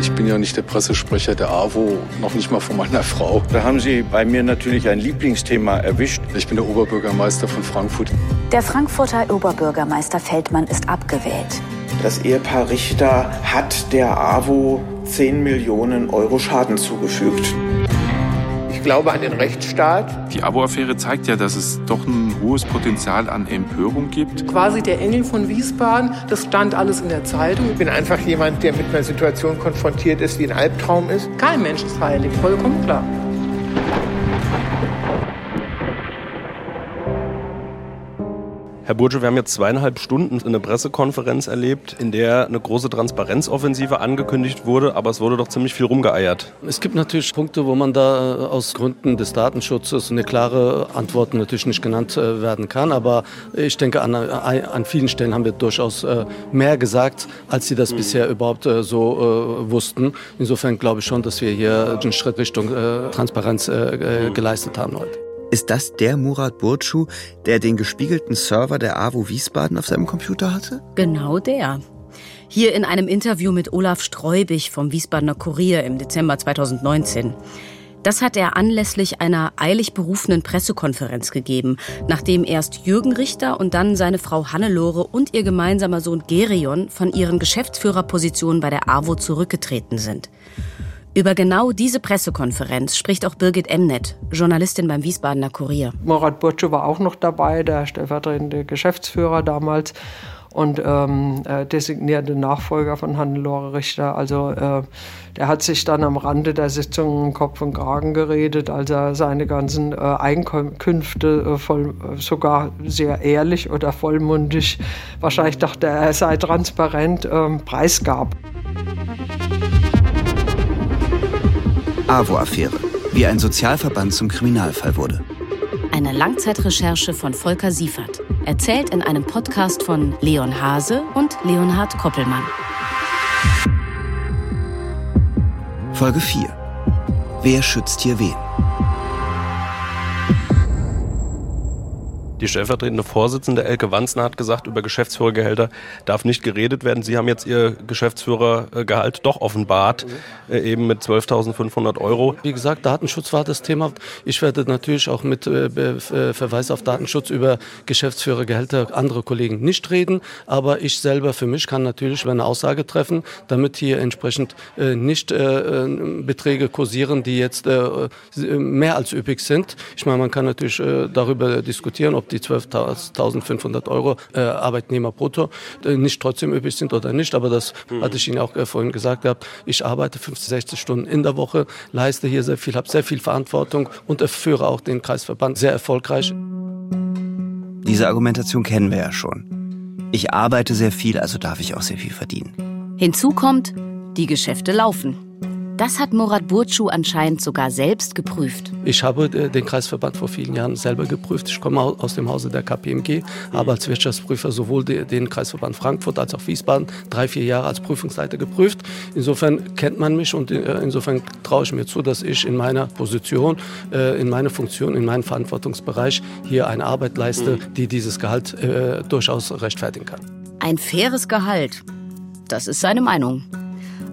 Ich bin ja nicht der Pressesprecher der AWO, noch nicht mal von meiner Frau. Da haben Sie bei mir natürlich ein Lieblingsthema erwischt. Ich bin der Oberbürgermeister von Frankfurt. Der Frankfurter Oberbürgermeister Feldmann ist abgewählt. Das Ehepaar Richter hat der AWO 10 Millionen Euro Schaden zugefügt. Ich glaube an den Rechtsstaat. Die Abo-Affäre zeigt ja, dass es doch ein hohes Potenzial an Empörung gibt. Quasi der Engel von Wiesbaden, das stand alles in der Zeitung. Ich bin einfach jemand, der mit einer Situation konfrontiert ist, die ein Albtraum ist. Kein Mensch ist heilig, vollkommen klar. Herr Burge, wir haben jetzt zweieinhalb Stunden eine Pressekonferenz erlebt, in der eine große Transparenzoffensive angekündigt wurde, aber es wurde doch ziemlich viel rumgeeiert. Es gibt natürlich Punkte, wo man da äh, aus Gründen des Datenschutzes eine klare Antwort natürlich nicht genannt äh, werden kann, aber ich denke, an, äh, an vielen Stellen haben wir durchaus mehr gesagt, als Sie das mhm. bisher überhaupt so wussten. Insofern glaube ich schon, dass wir hier einen Schritt Richtung Transparenz mhm. geleistet haben heute. Ist das der Murat Burcu, der den gespiegelten Server der AWO Wiesbaden auf seinem Computer hatte? Genau der. Hier in einem Interview mit Olaf Streubig vom Wiesbadener Kurier im Dezember 2019. Das hat er anlässlich einer eilig berufenen Pressekonferenz gegeben, nachdem erst Jürgen Richter und dann seine Frau Hannelore und ihr gemeinsamer Sohn Gerion von ihren Geschäftsführerpositionen bei der AWO zurückgetreten sind. Über genau diese Pressekonferenz spricht auch Birgit Emnet, Journalistin beim Wiesbadener Kurier. Murat Burcu war auch noch dabei, der stellvertretende Geschäftsführer damals und ähm, äh, designierte Nachfolger von Hannelore Richter. Also äh, der hat sich dann am Rande der Sitzung Kopf und Kragen geredet, als er seine ganzen äh, Einkünfte äh, voll, sogar sehr ehrlich oder vollmundig, wahrscheinlich dachte er, er sei transparent, ähm, preisgab. AWO-Affäre, wie ein Sozialverband zum Kriminalfall wurde. Eine Langzeitrecherche von Volker Siefert, erzählt in einem Podcast von Leon Hase und Leonhard Koppelmann. Folge 4. Wer schützt hier wen? Die stellvertretende Vorsitzende Elke Wanzner hat gesagt, über Geschäftsführergehälter darf nicht geredet werden. Sie haben jetzt Ihr Geschäftsführergehalt doch offenbart, mhm. eben mit 12.500 Euro. Wie gesagt, Datenschutz war das Thema. Ich werde natürlich auch mit äh, äh, Verweis auf Datenschutz über Geschäftsführergehälter andere Kollegen nicht reden. Aber ich selber für mich kann natürlich eine Aussage treffen, damit hier entsprechend äh, nicht Beträge kursieren, die jetzt mehr als üppig sind. Ich meine, man kann natürlich darüber diskutieren, ob die 12.500 Euro äh, Arbeitnehmer brutto äh, nicht trotzdem üblich sind oder nicht. Aber das mhm. hatte ich Ihnen auch äh, vorhin gesagt gehabt. Ich arbeite 50, 60 Stunden in der Woche, leiste hier sehr viel, habe sehr viel Verantwortung und führe auch den Kreisverband sehr erfolgreich. Diese Argumentation kennen wir ja schon. Ich arbeite sehr viel, also darf ich auch sehr viel verdienen. Hinzu kommt, die Geschäfte laufen. Das hat Murat Burcu anscheinend sogar selbst geprüft. Ich habe äh, den Kreisverband vor vielen Jahren selber geprüft. Ich komme aus dem Hause der KPMG, habe als Wirtschaftsprüfer sowohl den Kreisverband Frankfurt als auch Wiesbaden drei, vier Jahre als Prüfungsleiter geprüft. Insofern kennt man mich und äh, insofern traue ich mir zu, dass ich in meiner Position, äh, in meiner Funktion, in meinem Verantwortungsbereich hier eine Arbeit leiste, mhm. die dieses Gehalt durchaus rechtfertigen kann. Ein faires Gehalt. Das ist seine Meinung.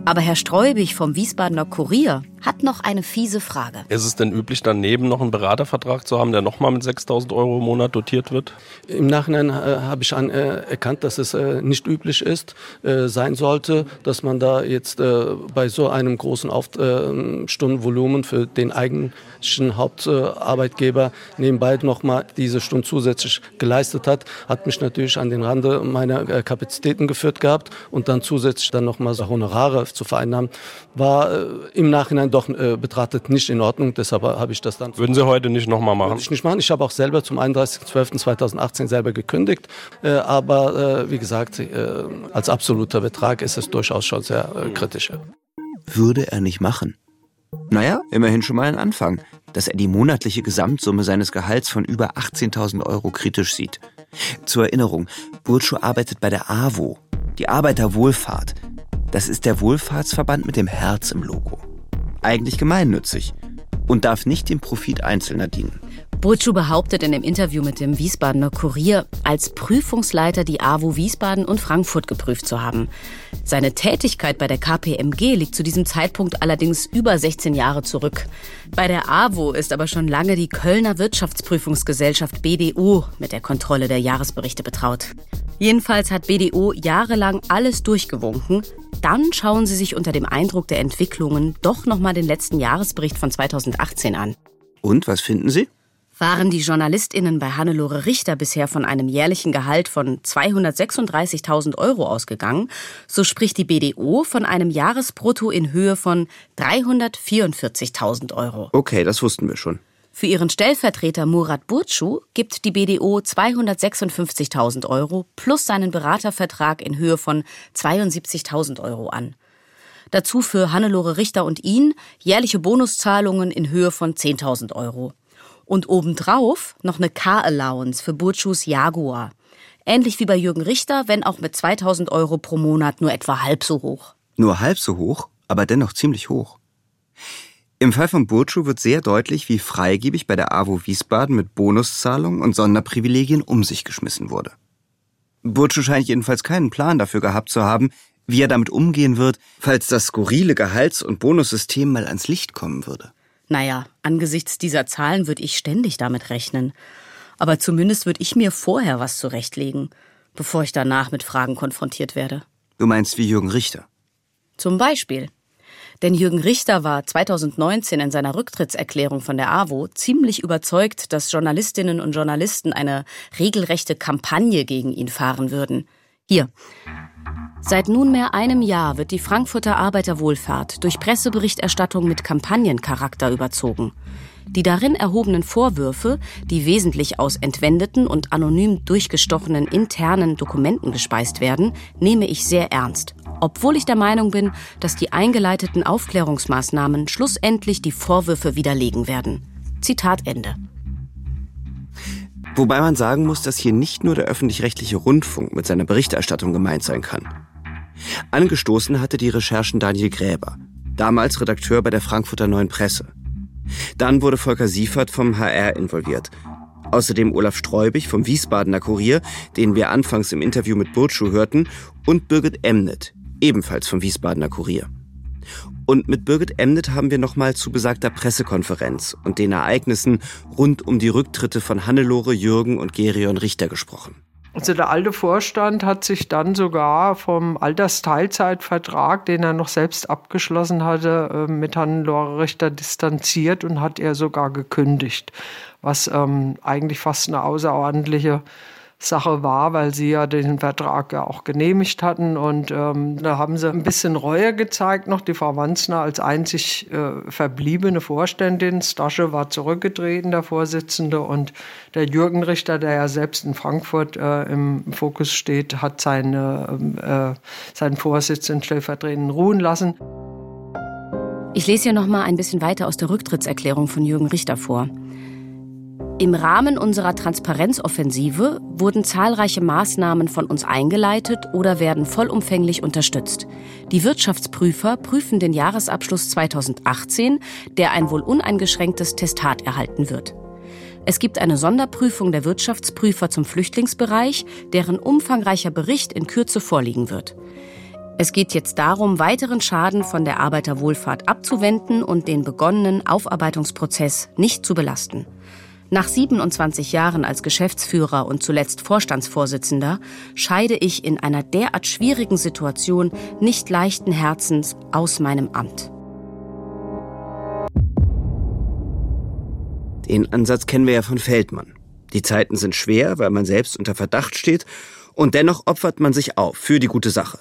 Aber Herr Streubig vom Wiesbadener Kurier hat noch eine fiese Frage. Ist es denn üblich, daneben noch einen Beratervertrag zu haben, der nochmal mit 6.000 Euro im Monat dotiert wird? Im Nachhinein äh, habe ich an, äh, erkannt, dass es äh, nicht üblich ist, äh, sein sollte, dass man da jetzt äh, bei so einem großen Auf äh, Stundenvolumen für den eigentlichen Hauptarbeitgeber nebenbei nochmal diese Stunden zusätzlich geleistet hat. Hat mich natürlich an den Rande meiner Kapazitäten geführt gehabt und dann zusätzlich dann nochmal so Honorare zu vereinnahmen, war im Nachhinein doch doch äh, betrachtet nicht in Ordnung. Deshalb habe ich das dann. Würden Sie heute nicht nochmal machen? Würde ich nicht machen. Ich habe auch selber zum 31.12.2018 selber gekündigt. Äh, aber äh, wie gesagt, äh, als absoluter Betrag ist es durchaus schon sehr äh, kritisch. Würde er nicht machen. Naja, immerhin schon mal ein Anfang, dass er die monatliche Gesamtsumme seines Gehalts von über 18.000 Euro kritisch sieht. Zur Erinnerung, Burcu arbeitet bei der AWO, die Arbeiterwohlfahrt. Das ist der Wohlfahrtsverband mit dem Herz im Logo eigentlich gemeinnützig. und darf nicht dem Profit Einzelner dienen. Burcu behauptet in dem Interview mit dem Wiesbadener Kurier, als Prüfungsleiter die AWO Wiesbaden und Frankfurt geprüft zu haben. Seine Tätigkeit bei der KPMG liegt zu diesem Zeitpunkt allerdings über 16 Jahre zurück. Bei der AWO ist aber schon lange die Kölner Wirtschaftsprüfungsgesellschaft BDO mit der Kontrolle der Jahresberichte betraut. Jedenfalls hat BDO jahrelang alles durchgewunken. Dann schauen sie sich unter dem Eindruck der Entwicklungen doch nochmal den letzten Jahresbericht von 2018 an. Und was finden Sie? Waren die JournalistInnen bei Hannelore Richter bisher von einem jährlichen Gehalt von 236.000 Euro ausgegangen, so spricht die BDO von einem Jahresbrutto in Höhe von 344.000 Euro. Okay, das wussten wir schon. Für ihren Stellvertreter Murat Burcu gibt die BDO 256.000 Euro plus seinen Beratervertrag in Höhe von 72.000 Euro an. Dazu für Hannelore Richter und ihn jährliche Bonuszahlungen in Höhe von 10.000 Euro. Und obendrauf noch eine Car-Allowance für Burchus Jaguar. Ähnlich wie bei Jürgen Richter, wenn auch mit 2000 Euro pro Monat nur etwa halb so hoch. Nur halb so hoch, aber dennoch ziemlich hoch. Im Fall von Burcu wird sehr deutlich, wie freigebig bei der AWO Wiesbaden mit Bonuszahlungen und Sonderprivilegien um sich geschmissen wurde. Burcu scheint jedenfalls keinen Plan dafür gehabt zu haben, wie er damit umgehen wird, falls das skurrile Gehalts- und Bonussystem mal ans Licht kommen würde. Naja, angesichts dieser Zahlen würde ich ständig damit rechnen. Aber zumindest würde ich mir vorher was zurechtlegen, bevor ich danach mit Fragen konfrontiert werde. Du meinst wie Jürgen Richter? Zum Beispiel. Denn Jürgen Richter war 2019 in seiner Rücktrittserklärung von der AWO ziemlich überzeugt, dass Journalistinnen und Journalisten eine regelrechte Kampagne gegen ihn fahren würden. Hier. Seit nunmehr einem Jahr wird die Frankfurter Arbeiterwohlfahrt durch Presseberichterstattung mit Kampagnencharakter überzogen. Die darin erhobenen Vorwürfe, die wesentlich aus entwendeten und anonym durchgestochenen internen Dokumenten gespeist werden, nehme ich sehr ernst. Obwohl ich der Meinung bin, dass die eingeleiteten Aufklärungsmaßnahmen schlussendlich die Vorwürfe widerlegen werden. Zitat Ende. Wobei man sagen muss, dass hier nicht nur der öffentlich-rechtliche Rundfunk mit seiner Berichterstattung gemeint sein kann. Angestoßen hatte die Recherchen Daniel Gräber, damals Redakteur bei der Frankfurter Neuen Presse. Dann wurde Volker Siefert vom HR involviert. Außerdem Olaf Streubig vom Wiesbadener Kurier, den wir anfangs im Interview mit Burtschuh hörten, und Birgit Emnet, ebenfalls vom Wiesbadener Kurier. Und mit Birgit Emnet haben wir nochmal zu besagter Pressekonferenz und den Ereignissen rund um die Rücktritte von Hannelore, Jürgen und Gerion Richter gesprochen. Also der alte Vorstand hat sich dann sogar vom Altersteilzeitvertrag, den er noch selbst abgeschlossen hatte, äh, mit Hannelore Richter distanziert und hat er sogar gekündigt, was ähm, eigentlich fast eine außerordentliche Sache war, weil sie ja den Vertrag ja auch genehmigt hatten. Und ähm, da haben sie ein bisschen Reue gezeigt noch. Die Frau Wanzner als einzig äh, verbliebene Vorständin. Stasche war zurückgetreten, der Vorsitzende. Und der Jürgen Richter, der ja selbst in Frankfurt äh, im Fokus steht, hat seine, äh, seinen Vorsitz in stellvertretenden ruhen lassen. Ich lese hier noch mal ein bisschen weiter aus der Rücktrittserklärung von Jürgen Richter vor. Im Rahmen unserer Transparenzoffensive wurden zahlreiche Maßnahmen von uns eingeleitet oder werden vollumfänglich unterstützt. Die Wirtschaftsprüfer prüfen den Jahresabschluss 2018, der ein wohl uneingeschränktes Testat erhalten wird. Es gibt eine Sonderprüfung der Wirtschaftsprüfer zum Flüchtlingsbereich, deren umfangreicher Bericht in Kürze vorliegen wird. Es geht jetzt darum, weiteren Schaden von der Arbeiterwohlfahrt abzuwenden und den begonnenen Aufarbeitungsprozess nicht zu belasten. Nach 27 Jahren als Geschäftsführer und zuletzt Vorstandsvorsitzender scheide ich in einer derart schwierigen Situation nicht leichten Herzens aus meinem Amt. Den Ansatz kennen wir ja von Feldmann. Die Zeiten sind schwer, weil man selbst unter Verdacht steht, und dennoch opfert man sich auf für die gute Sache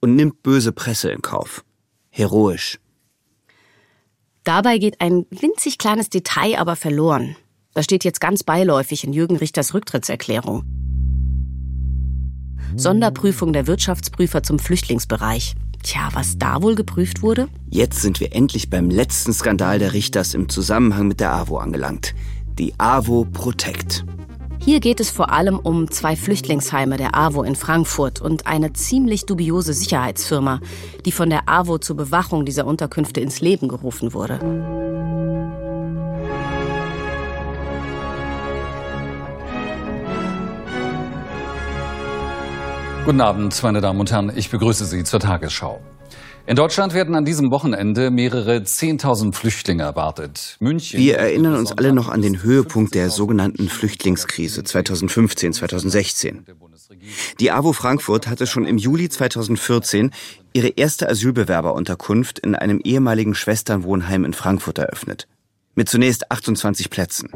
und nimmt böse Presse in Kauf. Heroisch. Dabei geht ein winzig kleines Detail aber verloren. Das steht jetzt ganz beiläufig in Jürgen Richters Rücktrittserklärung. Sonderprüfung der Wirtschaftsprüfer zum Flüchtlingsbereich. Tja, was da wohl geprüft wurde? Jetzt sind wir endlich beim letzten Skandal der Richters im Zusammenhang mit der AWO angelangt. Die AWO Protect. Hier geht es vor allem um zwei Flüchtlingsheime der AWO in Frankfurt und eine ziemlich dubiose Sicherheitsfirma, die von der AWO zur Bewachung dieser Unterkünfte ins Leben gerufen wurde. Guten Abend, meine Damen und Herren. Ich begrüße Sie zur Tagesschau. In Deutschland werden an diesem Wochenende mehrere 10.000 Flüchtlinge erwartet. München. Wir erinnern uns alle noch an den Höhepunkt der sogenannten Flüchtlingskrise 2015, 2016. Die AWO Frankfurt hatte schon im Juli 2014 ihre erste Asylbewerberunterkunft in einem ehemaligen Schwesternwohnheim in Frankfurt eröffnet. Mit zunächst 28 Plätzen.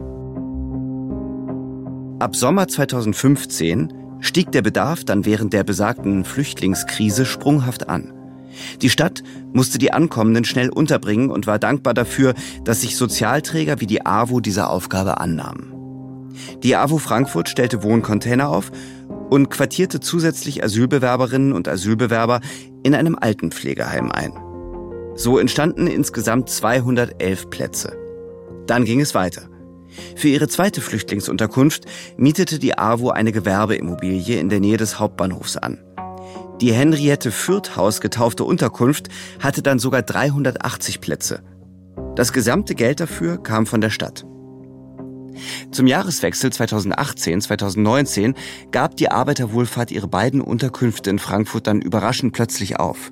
Ab Sommer 2015 stieg der Bedarf dann während der besagten Flüchtlingskrise sprunghaft an. Die Stadt musste die Ankommenden schnell unterbringen und war dankbar dafür, dass sich Sozialträger wie die AWO dieser Aufgabe annahmen. Die AWO Frankfurt stellte Wohncontainer auf und quartierte zusätzlich Asylbewerberinnen und Asylbewerber in einem Altenpflegeheim ein. So entstanden insgesamt 211 Plätze. Dann ging es weiter. Für ihre zweite Flüchtlingsunterkunft mietete die AWO eine Gewerbeimmobilie in der Nähe des Hauptbahnhofs an. Die Henriette Fürth Haus getaufte Unterkunft hatte dann sogar 380 Plätze. Das gesamte Geld dafür kam von der Stadt. Zum Jahreswechsel 2018-2019 gab die Arbeiterwohlfahrt ihre beiden Unterkünfte in Frankfurt dann überraschend plötzlich auf.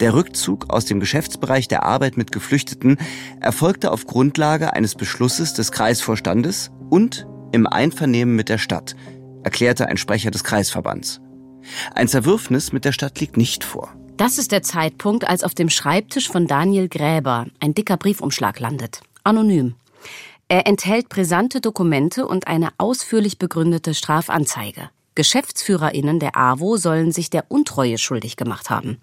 Der Rückzug aus dem Geschäftsbereich der Arbeit mit Geflüchteten erfolgte auf Grundlage eines Beschlusses des Kreisvorstandes und im Einvernehmen mit der Stadt, erklärte ein Sprecher des Kreisverbands. Ein Zerwürfnis mit der Stadt liegt nicht vor. Das ist der Zeitpunkt, als auf dem Schreibtisch von Daniel Gräber ein dicker Briefumschlag landet. Anonym. Er enthält brisante Dokumente und eine ausführlich begründete Strafanzeige. GeschäftsführerInnen der AWO sollen sich der Untreue schuldig gemacht haben.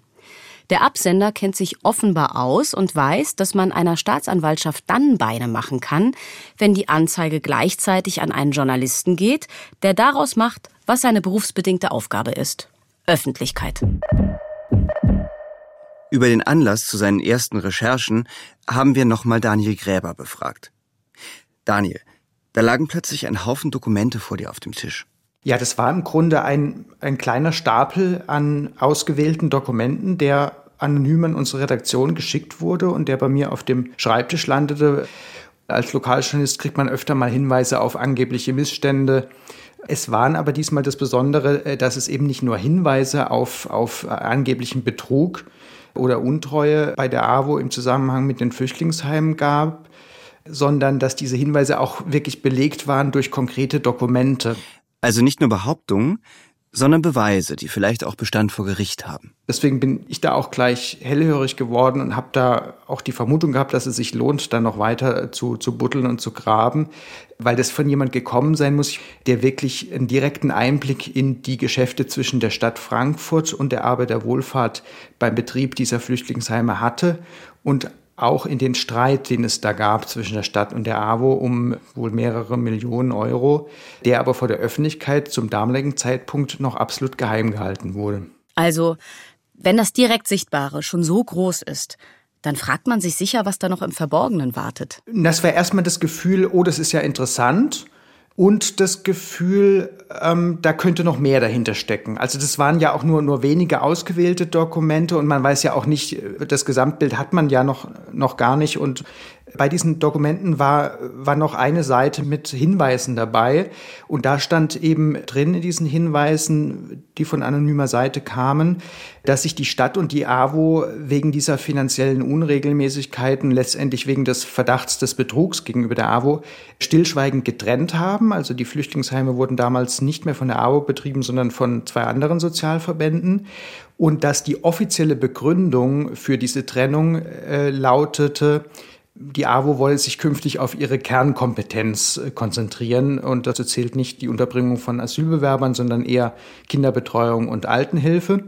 Der Absender kennt sich offenbar aus und weiß, dass man einer Staatsanwaltschaft dann Beine machen kann, wenn die Anzeige gleichzeitig an einen Journalisten geht, der daraus macht, was seine berufsbedingte Aufgabe ist. Öffentlichkeit. Über den Anlass zu seinen ersten Recherchen haben wir nochmal Daniel Gräber befragt. Daniel, da lagen plötzlich ein Haufen Dokumente vor dir auf dem Tisch. Ja, das war im Grunde ein, ein kleiner Stapel an ausgewählten Dokumenten, der anonym an unsere Redaktion geschickt wurde und der bei mir auf dem Schreibtisch landete. Als Lokaljournalist kriegt man öfter mal Hinweise auf angebliche Missstände. Es waren aber diesmal das Besondere, äh, dass es eben nicht nur Hinweise auf, auf angeblichen Betrug oder Untreue bei der AWO im Zusammenhang mit den Flüchtlingsheimen gab, sondern dass diese Hinweise auch wirklich belegt waren durch konkrete Dokumente. Also nicht nur Behauptungen, sondern Beweise, die vielleicht auch Bestand vor Gericht haben. Deswegen bin ich da auch gleich hellhörig geworden und habe da auch die Vermutung gehabt, dass es sich lohnt, da noch weiter zu, zu buddeln und zu graben, weil das von jemand gekommen sein muss, der wirklich einen direkten Einblick in die Geschäfte zwischen der Stadt Frankfurt und der Arbeiterwohlfahrt beim Betrieb dieser Flüchtlingsheime hatte und auch in den Streit, den es da gab zwischen der Stadt und der AWO um wohl mehrere Millionen Euro, der aber vor der Öffentlichkeit zum damaligen Zeitpunkt noch absolut geheim gehalten wurde. Also, wenn das direkt Sichtbare schon so groß ist, dann fragt man sich sicher, was da noch im Verborgenen wartet. Das war erstmal das Gefühl, oh, das ist ja interessant und das Gefühl, ähm, da könnte noch mehr dahinter stecken. Also das waren ja auch nur, nur wenige ausgewählte Dokumente und man weiß ja auch nicht, das Gesamtbild hat man ja noch, noch gar nicht und bei diesen Dokumenten war, war noch eine Seite mit Hinweisen dabei und da stand eben drin in diesen Hinweisen, die von anonymer Seite kamen, dass sich die Stadt und die AWO wegen dieser finanziellen Unregelmäßigkeiten, letztendlich wegen des Verdachts des Betrugs gegenüber der AWO, stillschweigend getrennt haben. Also die Flüchtlingsheime wurden damals nicht mehr von der AWO betrieben, sondern von zwei anderen Sozialverbänden und dass die offizielle Begründung für diese Trennung äh, lautete, die AWO wolle sich künftig auf ihre Kernkompetenz äh, konzentrieren und dazu zählt nicht die Unterbringung von Asylbewerbern, sondern eher Kinderbetreuung und Altenhilfe.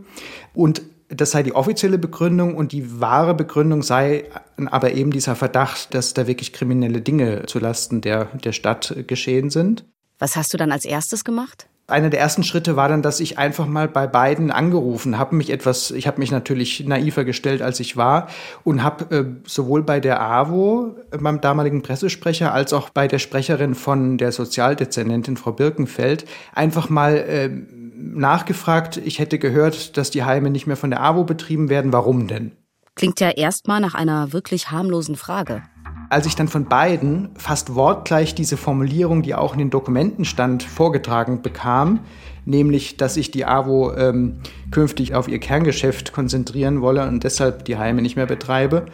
Und das sei die offizielle Begründung und die wahre Begründung sei aber eben dieser Verdacht, dass da wirklich kriminelle Dinge zulasten der, der Stadt geschehen sind. Was hast du dann als erstes gemacht? Einer der ersten Schritte war dann, dass ich einfach mal bei beiden angerufen habe, mich etwas, ich habe mich natürlich naiver gestellt, als ich war und habe äh, sowohl bei der AWO, beim damaligen Pressesprecher, als auch bei der Sprecherin von der Sozialdezernentin Frau Birkenfeld einfach mal äh, nachgefragt. Ich hätte gehört, dass die Heime nicht mehr von der AWO betrieben werden. Warum denn? Klingt ja erstmal nach einer wirklich harmlosen Frage. Als ich dann von beiden fast wortgleich diese Formulierung, die auch in den Dokumenten stand, vorgetragen bekam, nämlich, dass sich die AWO ähm, künftig auf ihr Kerngeschäft konzentrieren wolle und deshalb die Heime nicht mehr betreibe,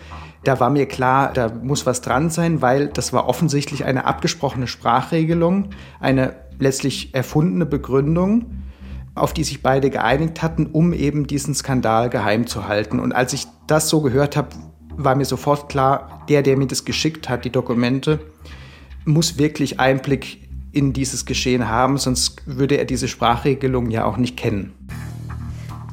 da war mir klar, da muss was dran sein, weil das war offensichtlich eine abgesprochene Sprachregelung, eine letztlich erfundene Begründung, auf die sich beide geeinigt hatten, um eben diesen Skandal geheim zu halten. Und als ich das so gehört habe, war mir sofort klar, der, der mir das geschickt hat, die Dokumente, muss wirklich Einblick in dieses Geschehen haben, sonst würde er diese Sprachregelung ja auch nicht kennen.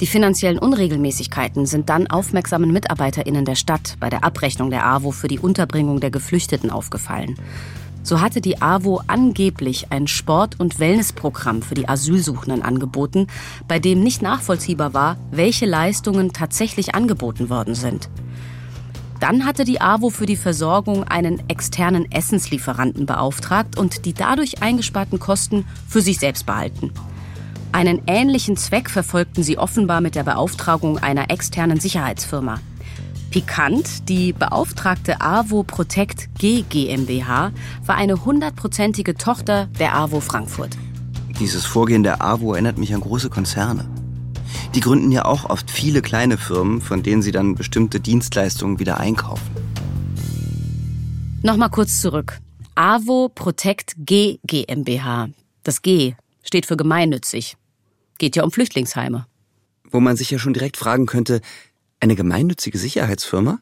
Die finanziellen Unregelmäßigkeiten sind dann aufmerksamen MitarbeiterInnen der Stadt bei der Abrechnung der AWO für die Unterbringung der Geflüchteten aufgefallen. So hatte die AWO angeblich ein Sport- und Wellnessprogramm für die Asylsuchenden angeboten, bei dem nicht nachvollziehbar war, welche Leistungen tatsächlich angeboten worden sind. Dann hatte die AWO für die Versorgung einen externen Essenslieferanten beauftragt und die dadurch eingesparten Kosten für sich selbst behalten. Einen ähnlichen Zweck verfolgten sie offenbar mit der Beauftragung einer externen Sicherheitsfirma. Pikant, die beauftragte AWO Protect G GmbH war eine hundertprozentige Tochter der AWO Frankfurt. Dieses Vorgehen der AWO erinnert mich an große Konzerne. Die gründen ja auch oft viele kleine Firmen, von denen sie dann bestimmte Dienstleistungen wieder einkaufen. Nochmal kurz zurück. AWO Protect G GmbH. Das G steht für gemeinnützig. Geht ja um Flüchtlingsheime. Wo man sich ja schon direkt fragen könnte, eine gemeinnützige Sicherheitsfirma?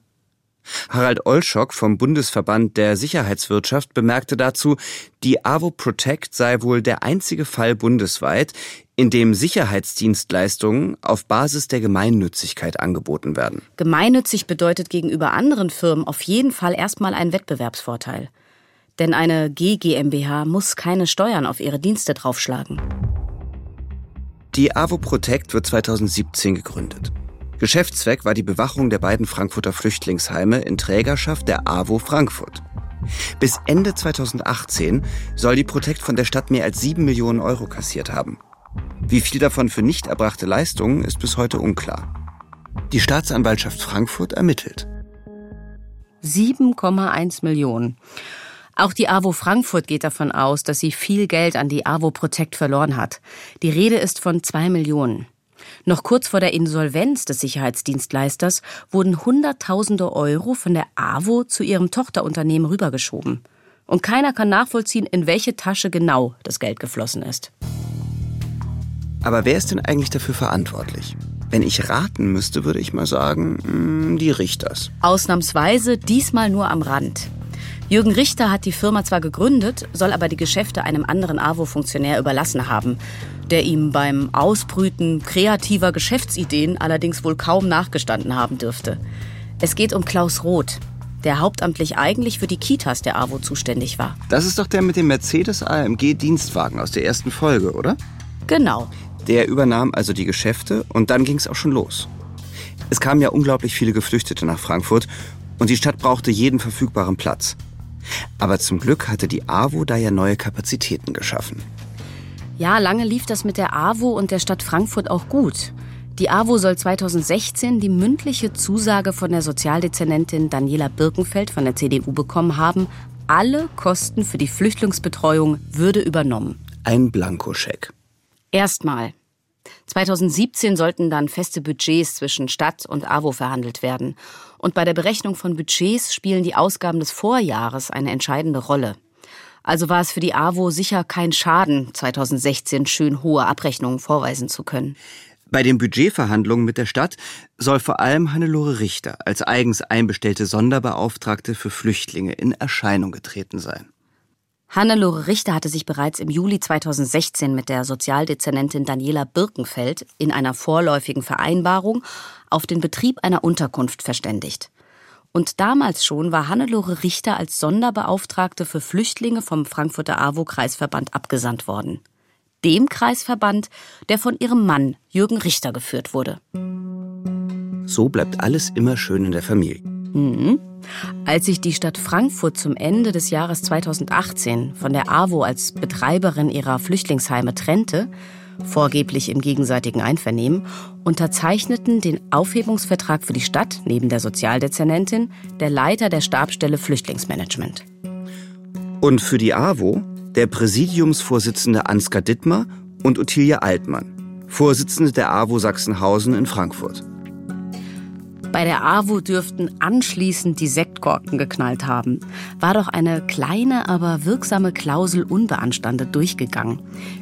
Harald Olschock vom Bundesverband der Sicherheitswirtschaft bemerkte dazu, die AWO Protect sei wohl der einzige Fall bundesweit, in dem Sicherheitsdienstleistungen auf Basis der Gemeinnützigkeit angeboten werden. Gemeinnützig bedeutet gegenüber anderen Firmen auf jeden Fall erstmal einen Wettbewerbsvorteil. Denn eine GGMBH muss keine Steuern auf ihre Dienste draufschlagen. Die AWO Protect wird 2017 gegründet. Geschäftszweck war die Bewachung der beiden Frankfurter Flüchtlingsheime in Trägerschaft der AWO Frankfurt. Bis Ende 2018 soll die Protect von der Stadt mehr als 7 Millionen Euro kassiert haben. Wie viel davon für nicht erbrachte Leistungen ist bis heute unklar. Die Staatsanwaltschaft Frankfurt ermittelt. 7,1 Millionen. Auch die AWO Frankfurt geht davon aus, dass sie viel Geld an die AWO Protect verloren hat. Die Rede ist von zwei Millionen. Noch kurz vor der Insolvenz des Sicherheitsdienstleisters wurden Hunderttausende Euro von der AWO zu ihrem Tochterunternehmen rübergeschoben. Und keiner kann nachvollziehen, in welche Tasche genau das Geld geflossen ist. Aber wer ist denn eigentlich dafür verantwortlich? Wenn ich raten müsste, würde ich mal sagen, hm, die Richters. Ausnahmsweise diesmal nur am Rand. Jürgen Richter hat die Firma zwar gegründet, soll aber die Geschäfte einem anderen AWO-Funktionär überlassen haben, der ihm beim Ausbrüten kreativer Geschäftsideen allerdings wohl kaum nachgestanden haben dürfte. Es geht um Klaus Roth, der hauptamtlich eigentlich für die Kitas der AWO zuständig war. Das ist doch der mit dem Mercedes AMG Dienstwagen aus der ersten Folge, oder? Genau. Der übernahm also die Geschäfte und dann ging es auch schon los. Es kamen ja unglaublich viele Geflüchtete nach Frankfurt und die Stadt brauchte jeden verfügbaren Platz. Aber zum Glück hatte die AWO da ja neue Kapazitäten geschaffen. Ja, lange lief das mit der AWO und der Stadt Frankfurt auch gut. Die AWO soll 2016 die mündliche Zusage von der Sozialdezernentin Daniela Birkenfeld von der CDU bekommen haben, alle Kosten für die Flüchtlingsbetreuung würde übernommen. Ein Blankoscheck. Erstmal. 2017 sollten dann feste Budgets zwischen Stadt und AWO verhandelt werden. Und bei der Berechnung von Budgets spielen die Ausgaben des Vorjahres eine entscheidende Rolle. Also war es für die AWO sicher kein Schaden, 2016 schön hohe Abrechnungen vorweisen zu können. Bei den Budgetverhandlungen mit der Stadt soll vor allem Hannelore Richter als eigens einbestellte Sonderbeauftragte für Flüchtlinge in Erscheinung getreten sein. Hannelore Richter hatte sich bereits im Juli 2016 mit der Sozialdezernentin Daniela Birkenfeld in einer vorläufigen Vereinbarung auf den Betrieb einer Unterkunft verständigt. Und damals schon war Hannelore Richter als Sonderbeauftragte für Flüchtlinge vom Frankfurter AWO-Kreisverband abgesandt worden. Dem Kreisverband, der von ihrem Mann Jürgen Richter geführt wurde. So bleibt alles immer schön in der Familie. Mhm. Als sich die Stadt Frankfurt zum Ende des Jahres 2018 von der AWO als Betreiberin ihrer Flüchtlingsheime trennte, vorgeblich im gegenseitigen Einvernehmen, unterzeichneten den Aufhebungsvertrag für die Stadt neben der Sozialdezernentin der Leiter der Stabstelle Flüchtlingsmanagement. Und für die AWO der Präsidiumsvorsitzende Ansgar Dittmar und Ottilia Altmann, Vorsitzende der AWO Sachsenhausen in Frankfurt. Bei der AWO dürften anschließend die Sektkorken geknallt haben. War doch eine kleine, aber wirksame Klausel unbeanstandet durchgegangen.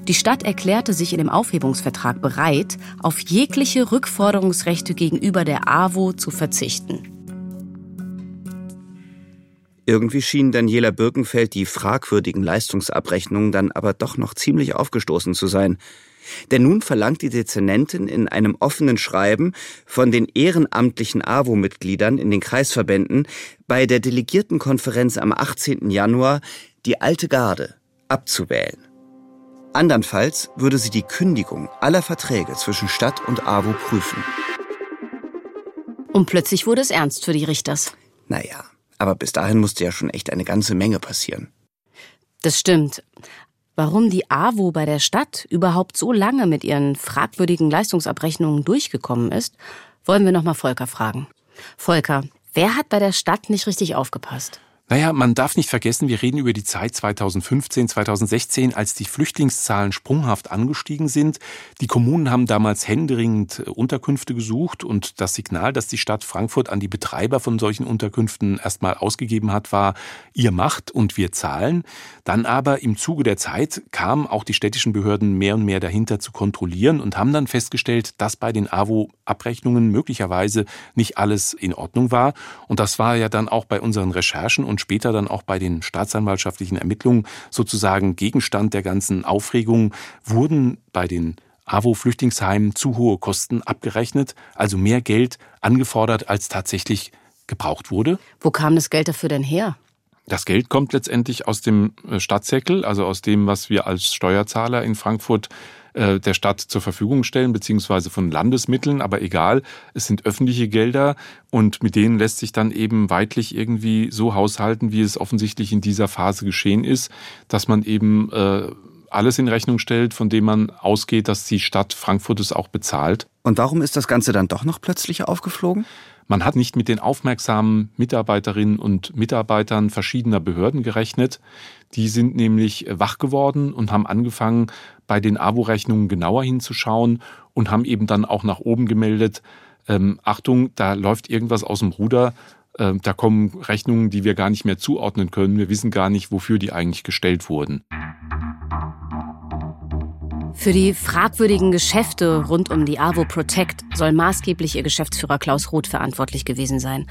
Die Stadt erklärte sich in dem Aufhebungsvertrag bereit, auf jegliche Rückforderungsrechte gegenüber der AWO zu verzichten. Irgendwie schien Daniela Birkenfeld die fragwürdigen Leistungsabrechnungen dann aber doch noch ziemlich aufgestoßen zu sein. Denn nun verlangt die Dezernentin in einem offenen Schreiben von den ehrenamtlichen AWO-Mitgliedern in den Kreisverbänden bei der Delegiertenkonferenz am 18. Januar die alte Garde abzuwählen. Andernfalls würde sie die Kündigung aller Verträge zwischen Stadt und AWO prüfen. Und plötzlich wurde es ernst für die Richters. Naja, aber bis dahin musste ja schon echt eine ganze Menge passieren. Das stimmt. Warum die AWO bei der Stadt überhaupt so lange mit ihren fragwürdigen Leistungsabrechnungen durchgekommen ist, wollen wir nochmal Volker fragen. Volker, wer hat bei der Stadt nicht richtig aufgepasst? Naja, man darf nicht vergessen, wir reden über die Zeit 2015, 2016, als die Flüchtlingszahlen sprunghaft angestiegen sind. Die Kommunen haben damals händeringend Unterkünfte gesucht und das Signal, das die Stadt Frankfurt an die Betreiber von solchen Unterkünften erstmal ausgegeben hat, war, ihr macht und wir zahlen. Dann aber im Zuge der Zeit kamen auch die städtischen Behörden mehr und mehr dahinter zu kontrollieren und haben dann festgestellt, dass bei den AWO-Abrechnungen möglicherweise nicht alles in Ordnung war. Und das war ja dann auch bei unseren Recherchen und später dann auch bei den staatsanwaltschaftlichen Ermittlungen sozusagen Gegenstand der ganzen Aufregung, wurden bei den AWO-Flüchtlingsheimen zu hohe Kosten abgerechnet, also mehr Geld angefordert, als tatsächlich gebraucht wurde. Wo kam das Geld dafür denn her? Das Geld kommt letztendlich aus dem äh, Stadtsäckel, also aus dem, was wir als Steuerzahler in Frankfurt äh, der Stadt zur Verfügung stellen, beziehungsweise von Landesmitteln, aber egal, es sind öffentliche Gelder und mit denen lässt sich dann eben weitlich irgendwie so haushalten, wie es offensichtlich in dieser Phase geschehen ist, dass man eben äh, alles in Rechnung stellt, von dem man ausgeht, dass die Stadt Frankfurt es auch bezahlt. Und warum ist das Ganze dann doch noch plötzlich aufgeflogen? Man hat nicht mit den aufmerksamen Mitarbeiterinnen und Mitarbeitern verschiedener Behörden gerechnet. Die sind nämlich wach geworden und haben angefangen, bei den AWO-Rechnungen genauer hinzuschauen und haben eben dann auch nach oben gemeldet, ähm, Achtung, da läuft irgendwas aus dem Ruder, ähm, da kommen Rechnungen, die wir gar nicht mehr zuordnen können. Wir wissen gar nicht, wofür die eigentlich gestellt wurden. Für die fragwürdigen Geschäfte rund um die AWO Protect soll maßgeblich ihr Geschäftsführer Klaus Roth verantwortlich gewesen sein.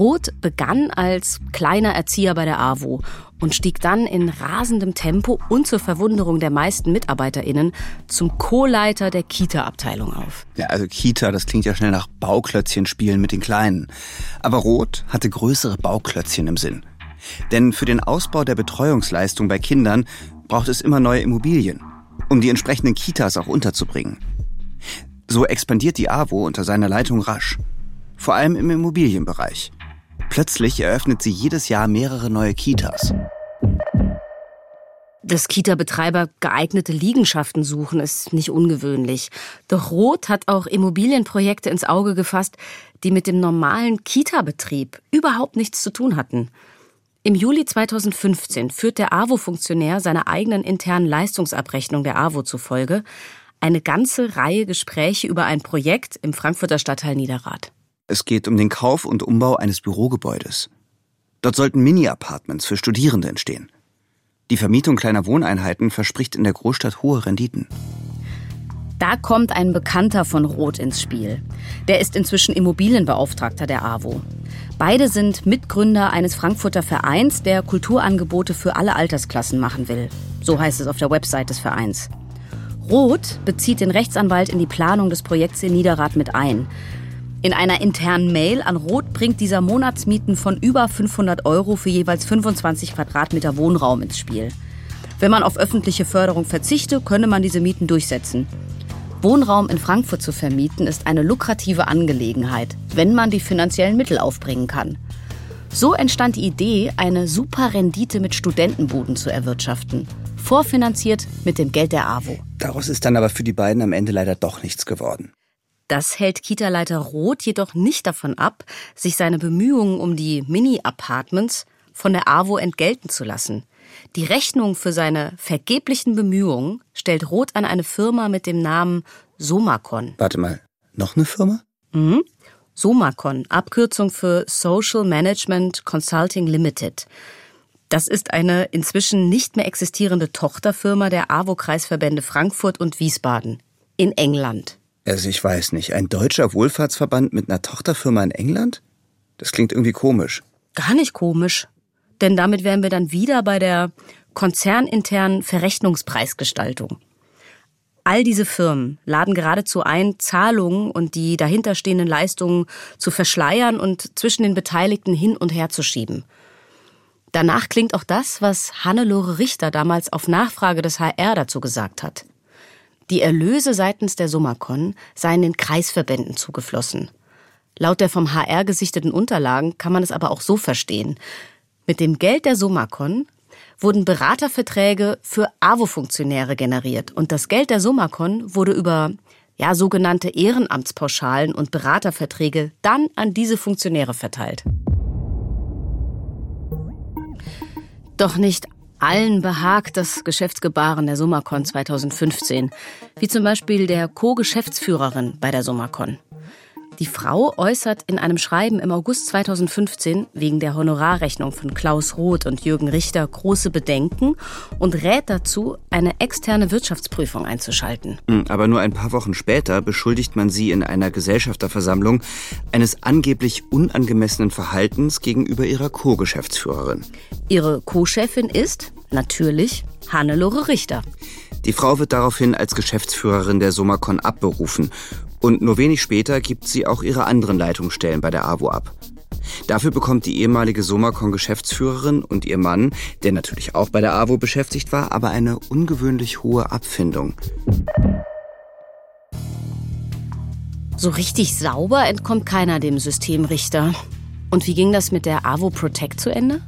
Roth begann als kleiner Erzieher bei der AWO und stieg dann in rasendem Tempo und zur Verwunderung der meisten MitarbeiterInnen zum Co-Leiter der Kita-Abteilung auf. Ja, also Kita, das klingt ja schnell nach Bauklötzchen spielen mit den Kleinen. Aber Roth hatte größere Bauklötzchen im Sinn. Denn für den Ausbau der Betreuungsleistung bei Kindern braucht es immer neue Immobilien um die entsprechenden Kitas auch unterzubringen. So expandiert die AWO unter seiner Leitung rasch. Vor allem im Immobilienbereich. Plötzlich eröffnet sie jedes Jahr mehrere neue Kitas. Dass Kita-Betreiber geeignete Liegenschaften suchen, ist nicht ungewöhnlich. Doch Roth hat auch Immobilienprojekte ins Auge gefasst, die mit dem normalen Kita-Betrieb überhaupt nichts zu tun hatten. Im Juli 2015 führt der AWO-Funktionär seiner eigenen internen Leistungsabrechnung der AWO zufolge eine ganze Reihe Gespräche über ein Projekt im Frankfurter Stadtteil Niederrad. Es geht um den Kauf und Umbau eines Bürogebäudes. Dort sollten Mini-Apartments für Studierende entstehen. Die Vermietung kleiner Wohneinheiten verspricht in der Großstadt hohe Renditen. Da kommt ein Bekannter von Roth ins Spiel. Der ist inzwischen Immobilienbeauftragter der AWO. Beide sind Mitgründer eines Frankfurter Vereins, der Kulturangebote für alle Altersklassen machen will. So heißt es auf der Website des Vereins. Roth bezieht den Rechtsanwalt in die Planung des Projekts in Niederrad mit ein. In einer internen Mail an Roth bringt dieser Monatsmieten von über 500 Euro für jeweils 25 Quadratmeter Wohnraum ins Spiel. Wenn man auf öffentliche Förderung verzichte, könne man diese Mieten durchsetzen. Wohnraum in Frankfurt zu vermieten ist eine lukrative Angelegenheit, wenn man die finanziellen Mittel aufbringen kann. So entstand die Idee, eine super Rendite mit Studentenbuden zu erwirtschaften. vorfinanziert mit dem Geld der AWO. Daraus ist dann aber für die beiden am Ende leider doch nichts geworden. Das hält Kita-Leiter Roth jedoch nicht davon ab, sich seine Bemühungen um die Mini-Apartments von der AWO entgelten zu lassen. Die Rechnung für seine vergeblichen Bemühungen stellt Roth an eine Firma mit dem Namen Somacon. Warte mal, noch eine Firma? Mhm. Somacon, Abkürzung für Social Management Consulting Limited. Das ist eine inzwischen nicht mehr existierende Tochterfirma der AWO-Kreisverbände Frankfurt und Wiesbaden in England. Also ich weiß nicht, ein deutscher Wohlfahrtsverband mit einer Tochterfirma in England? Das klingt irgendwie komisch. Gar nicht komisch. Denn damit wären wir dann wieder bei der konzerninternen Verrechnungspreisgestaltung. All diese Firmen laden geradezu ein, Zahlungen und die dahinterstehenden Leistungen zu verschleiern und zwischen den Beteiligten hin und her zu schieben. Danach klingt auch das, was Hannelore Richter damals auf Nachfrage des HR dazu gesagt hat. Die Erlöse seitens der Summacon seien den Kreisverbänden zugeflossen. Laut der vom HR gesichteten Unterlagen kann man es aber auch so verstehen. Mit dem Geld der Summacon wurden Beraterverträge für AWO-Funktionäre generiert und das Geld der Summacon wurde über ja, sogenannte Ehrenamtspauschalen und Beraterverträge dann an diese Funktionäre verteilt. Doch nicht allen behagt das Geschäftsgebaren der Summacon 2015, wie zum Beispiel der Co-Geschäftsführerin bei der Summacon. Die Frau äußert in einem Schreiben im August 2015 wegen der Honorarrechnung von Klaus Roth und Jürgen Richter große Bedenken und rät dazu, eine externe Wirtschaftsprüfung einzuschalten. Hm, aber nur ein paar Wochen später beschuldigt man sie in einer Gesellschafterversammlung eines angeblich unangemessenen Verhaltens gegenüber ihrer Co-Geschäftsführerin. Ihre Co-Chefin ist, natürlich, Hannelore Richter. Die Frau wird daraufhin als Geschäftsführerin der Somacon abberufen und nur wenig später gibt sie auch ihre anderen Leitungsstellen bei der AWO ab. Dafür bekommt die ehemalige Somacon-Geschäftsführerin und ihr Mann, der natürlich auch bei der AWO beschäftigt war, aber eine ungewöhnlich hohe Abfindung. So richtig sauber entkommt keiner dem Systemrichter. Und wie ging das mit der AWO Protect zu Ende?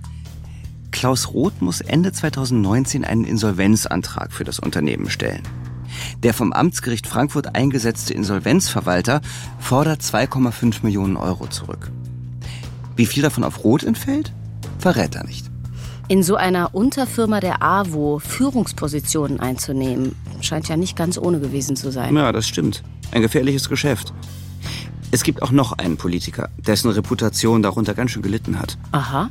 Klaus Roth muss Ende 2019 einen Insolvenzantrag für das Unternehmen stellen. Der vom Amtsgericht Frankfurt eingesetzte Insolvenzverwalter fordert 2,5 Millionen Euro zurück. Wie viel davon auf Rot entfällt, verrät er nicht. In so einer Unterfirma der AWO Führungspositionen einzunehmen, scheint ja nicht ganz ohne gewesen zu sein. Ja, das stimmt. Ein gefährliches Geschäft. Es gibt auch noch einen Politiker, dessen Reputation darunter ganz schön gelitten hat. Aha.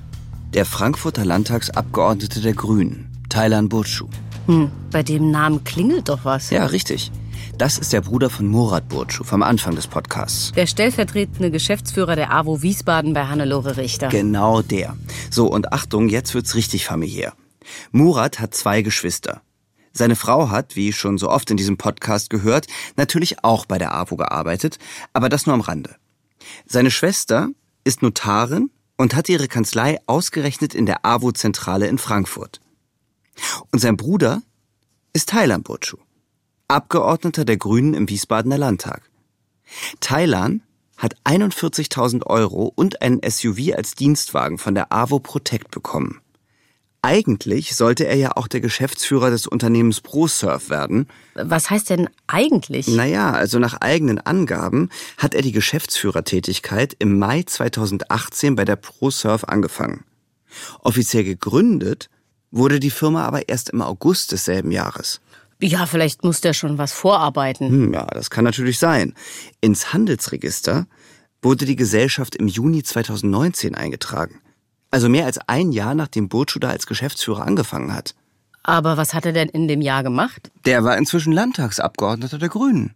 Der Frankfurter Landtagsabgeordnete der Grünen, Thailan Burcu. Hm, bei dem Namen klingelt doch was. Ja, richtig. Das ist der Bruder von Murat Burcu vom Anfang des Podcasts. Der stellvertretende Geschäftsführer der AWO Wiesbaden bei Hannelore Richter. Genau der. So, und Achtung, jetzt wird's richtig familiär. Murat hat zwei Geschwister. Seine Frau hat, wie schon so oft in diesem Podcast gehört, natürlich auch bei der AWO gearbeitet, aber das nur am Rande. Seine Schwester ist Notarin und hat ihre Kanzlei ausgerechnet in der AWO-Zentrale in Frankfurt. Und sein Bruder ist Thailan Burcu, Abgeordneter der Grünen im Wiesbadener Landtag. Thailan hat 41.000 Euro und einen SUV als Dienstwagen von der AWO Protect bekommen. Eigentlich sollte er ja auch der Geschäftsführer des Unternehmens ProSurf werden. Was heißt denn eigentlich? Naja, also nach eigenen Angaben hat er die Geschäftsführertätigkeit im Mai 2018 bei der ProSurf angefangen. Offiziell gegründet wurde die Firma aber erst im August desselben Jahres. Ja, vielleicht muss der schon was vorarbeiten. Hm, ja, das kann natürlich sein. Ins Handelsregister wurde die Gesellschaft im Juni 2019 eingetragen. Also mehr als ein Jahr, nachdem Burcu da als Geschäftsführer angefangen hat. Aber was hat er denn in dem Jahr gemacht? Der war inzwischen Landtagsabgeordneter der Grünen.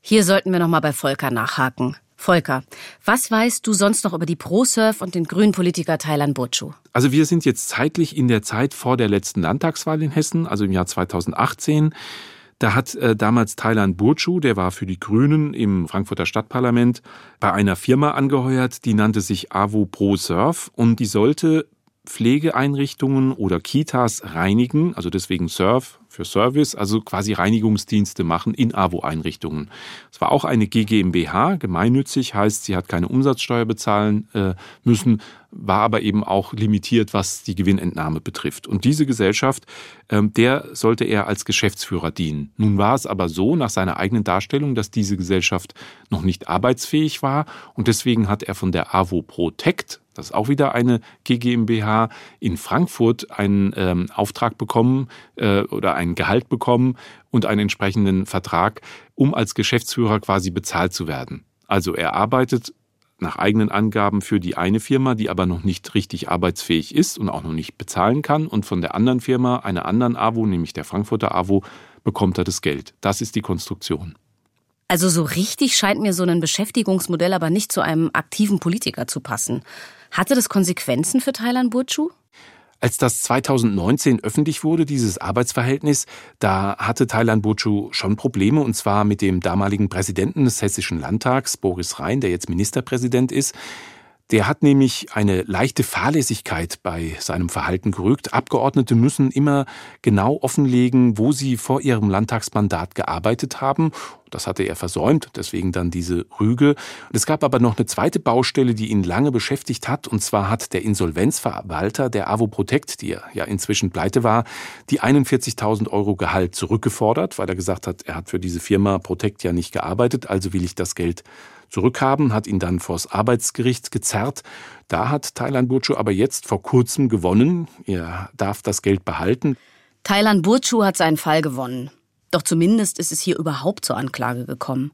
Hier sollten wir noch mal bei Volker nachhaken. Volker, was weißt du sonst noch über die ProSurf und den grünen Politiker Thailand Burcu? Also wir sind jetzt zeitlich in der Zeit vor der letzten Landtagswahl in Hessen, also im Jahr 2018. Da hat äh, damals Thailand Burcu, der war für die Grünen im Frankfurter Stadtparlament, bei einer Firma angeheuert, die nannte sich AWO ProSurf und die sollte Pflegeeinrichtungen oder Kitas reinigen, also deswegen Surf für Service, also quasi Reinigungsdienste machen in AWO-Einrichtungen. Es war auch eine GmbH, gemeinnützig, heißt, sie hat keine Umsatzsteuer bezahlen äh, müssen, war aber eben auch limitiert, was die Gewinnentnahme betrifft. Und diese Gesellschaft, ähm, der sollte er als Geschäftsführer dienen. Nun war es aber so, nach seiner eigenen Darstellung, dass diese Gesellschaft noch nicht arbeitsfähig war und deswegen hat er von der AWO Protect, das ist auch wieder eine GmbH in Frankfurt, einen ähm, Auftrag bekommen äh, oder ein Gehalt bekommen und einen entsprechenden Vertrag, um als Geschäftsführer quasi bezahlt zu werden. Also er arbeitet nach eigenen Angaben für die eine Firma, die aber noch nicht richtig arbeitsfähig ist und auch noch nicht bezahlen kann. Und von der anderen Firma, einer anderen AWO, nämlich der Frankfurter AWO, bekommt er das Geld. Das ist die Konstruktion. Also so richtig scheint mir so ein Beschäftigungsmodell aber nicht zu einem aktiven Politiker zu passen. Hatte das Konsequenzen für Thailand Burcu? Als das 2019 öffentlich wurde, dieses Arbeitsverhältnis, da hatte Thailand Burcu schon Probleme, und zwar mit dem damaligen Präsidenten des Hessischen Landtags, Boris Rhein, der jetzt Ministerpräsident ist. Der hat nämlich eine leichte Fahrlässigkeit bei seinem Verhalten gerügt. Abgeordnete müssen immer genau offenlegen, wo sie vor ihrem Landtagsmandat gearbeitet haben. Das hatte er versäumt, deswegen dann diese Rüge. Es gab aber noch eine zweite Baustelle, die ihn lange beschäftigt hat. Und zwar hat der Insolvenzverwalter der AWO Protect, die ja inzwischen pleite war, die 41.000 Euro Gehalt zurückgefordert, weil er gesagt hat, er hat für diese Firma Protect ja nicht gearbeitet, also will ich das Geld zurückhaben, hat ihn dann vors Arbeitsgericht gezerrt. Da hat Thailand Burcu aber jetzt vor kurzem gewonnen. Er darf das Geld behalten. Thailand Burcu hat seinen Fall gewonnen. Doch zumindest ist es hier überhaupt zur Anklage gekommen.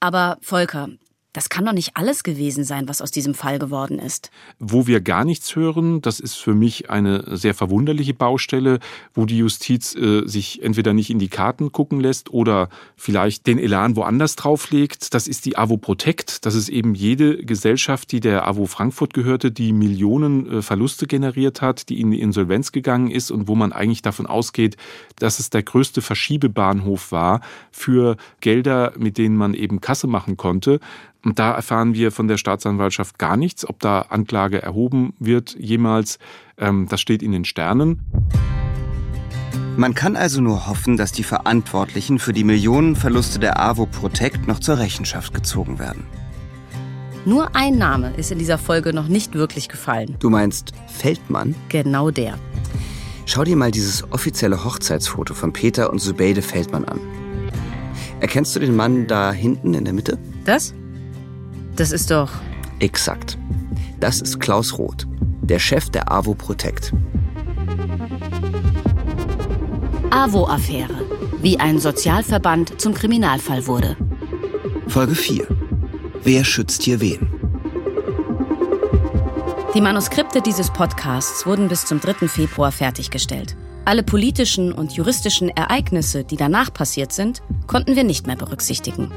Aber Volker, das kann doch nicht alles gewesen sein, was aus diesem Fall geworden ist. Wo wir gar nichts hören, das ist für mich eine sehr verwunderliche Baustelle, wo die Justiz äh, sich entweder nicht in die Karten gucken lässt oder vielleicht den Elan woanders drauflegt. Das ist die AWO Protect. Das ist eben jede Gesellschaft, die der AWO Frankfurt gehörte, die Millionen äh, Verluste generiert hat, die in die Insolvenz gegangen ist und wo man eigentlich davon ausgeht, dass es der größte Verschiebebahnhof war für Gelder, mit denen man eben Kasse machen konnte. Und da erfahren wir von der Staatsanwaltschaft gar nichts, ob da Anklage erhoben wird jemals. Ähm, das steht in den Sternen. Man kann also nur hoffen, dass die Verantwortlichen für die Millionenverluste der AWO Protect noch zur Rechenschaft gezogen werden. Nur ein Name ist in dieser Folge noch nicht wirklich gefallen. Du meinst Feldmann? Genau der. Schau dir mal dieses offizielle Hochzeitsfoto von Peter und Subeide Feldmann an. Erkennst du den Mann da hinten in der Mitte? Das? Das ist doch. Exakt. Das ist Klaus Roth, der Chef der AWO Protect. AWO-Affäre. Wie ein Sozialverband zum Kriminalfall wurde. Folge 4. Wer schützt hier wen? Die Manuskripte dieses Podcasts wurden bis zum 3. Februar fertiggestellt. Alle politischen und juristischen Ereignisse, die danach passiert sind, konnten wir nicht mehr berücksichtigen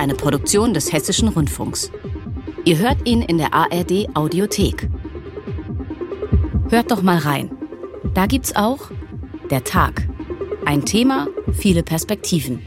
eine Produktion des Hessischen Rundfunks. Ihr hört ihn in der ARD Audiothek. Hört doch mal rein. Da gibt's auch Der Tag. Ein Thema, viele Perspektiven.